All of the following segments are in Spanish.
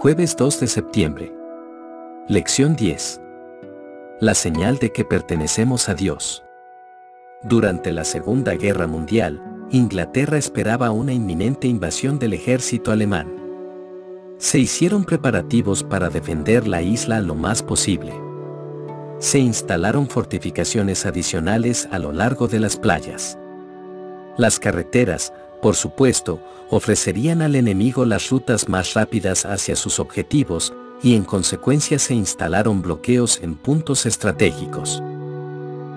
Jueves 2 de septiembre. Lección 10. La señal de que pertenecemos a Dios. Durante la Segunda Guerra Mundial, Inglaterra esperaba una inminente invasión del ejército alemán. Se hicieron preparativos para defender la isla lo más posible. Se instalaron fortificaciones adicionales a lo largo de las playas. Las carreteras, por supuesto, ofrecerían al enemigo las rutas más rápidas hacia sus objetivos y en consecuencia se instalaron bloqueos en puntos estratégicos.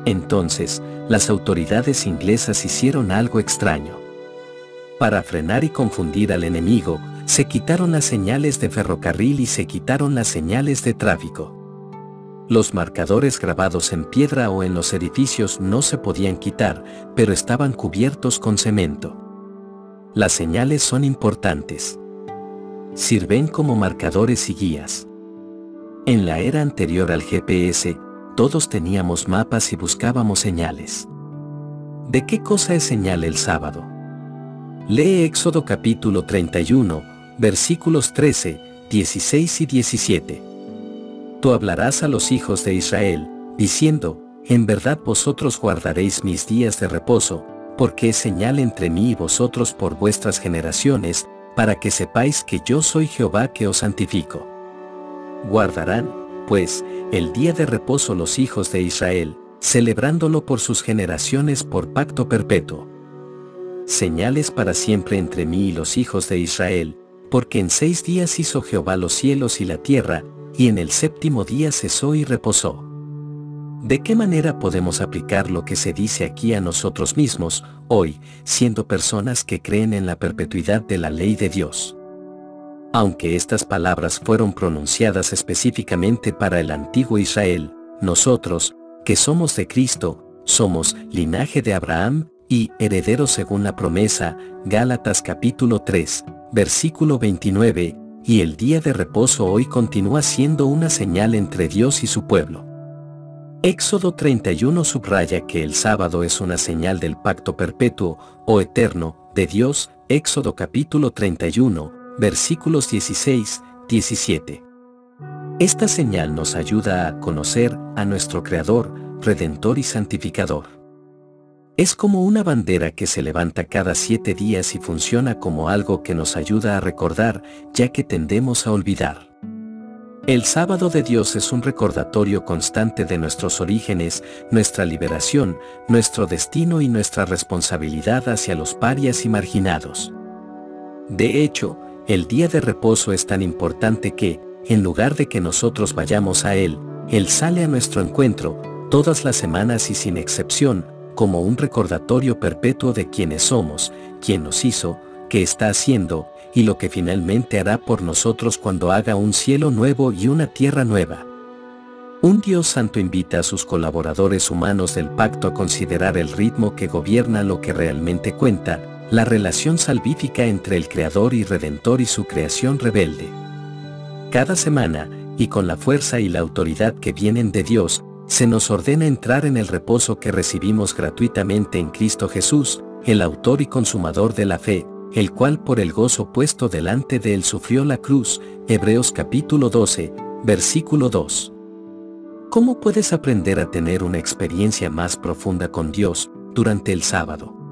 Entonces, las autoridades inglesas hicieron algo extraño. Para frenar y confundir al enemigo, se quitaron las señales de ferrocarril y se quitaron las señales de tráfico. Los marcadores grabados en piedra o en los edificios no se podían quitar, pero estaban cubiertos con cemento. Las señales son importantes. Sirven como marcadores y guías. En la era anterior al GPS, todos teníamos mapas y buscábamos señales. ¿De qué cosa es señal el sábado? Lee Éxodo capítulo 31, versículos 13, 16 y 17. Tú hablarás a los hijos de Israel, diciendo, en verdad vosotros guardaréis mis días de reposo, porque es señal entre mí y vosotros por vuestras generaciones, para que sepáis que yo soy Jehová que os santifico. Guardarán, pues, el día de reposo los hijos de Israel, celebrándolo por sus generaciones por pacto perpetuo. Señales para siempre entre mí y los hijos de Israel, porque en seis días hizo Jehová los cielos y la tierra, y en el séptimo día cesó y reposó. ¿De qué manera podemos aplicar lo que se dice aquí a nosotros mismos, hoy, siendo personas que creen en la perpetuidad de la ley de Dios? Aunque estas palabras fueron pronunciadas específicamente para el antiguo Israel, nosotros, que somos de Cristo, somos linaje de Abraham y herederos según la promesa, Gálatas capítulo 3, versículo 29, y el día de reposo hoy continúa siendo una señal entre Dios y su pueblo. Éxodo 31 subraya que el sábado es una señal del pacto perpetuo o eterno de Dios, Éxodo capítulo 31, versículos 16, 17. Esta señal nos ayuda a conocer a nuestro Creador, Redentor y Santificador. Es como una bandera que se levanta cada siete días y funciona como algo que nos ayuda a recordar, ya que tendemos a olvidar. El sábado de Dios es un recordatorio constante de nuestros orígenes, nuestra liberación, nuestro destino y nuestra responsabilidad hacia los parias y marginados. De hecho, el día de reposo es tan importante que, en lugar de que nosotros vayamos a Él, Él sale a nuestro encuentro, todas las semanas y sin excepción, como un recordatorio perpetuo de quiénes somos, quién nos hizo, qué está haciendo, y lo que finalmente hará por nosotros cuando haga un cielo nuevo y una tierra nueva. Un Dios santo invita a sus colaboradores humanos del pacto a considerar el ritmo que gobierna lo que realmente cuenta, la relación salvífica entre el Creador y Redentor y su creación rebelde. Cada semana, y con la fuerza y la autoridad que vienen de Dios, se nos ordena entrar en el reposo que recibimos gratuitamente en Cristo Jesús, el autor y consumador de la fe, el cual por el gozo puesto delante de él sufrió la cruz, Hebreos capítulo 12, versículo 2. ¿Cómo puedes aprender a tener una experiencia más profunda con Dios durante el sábado?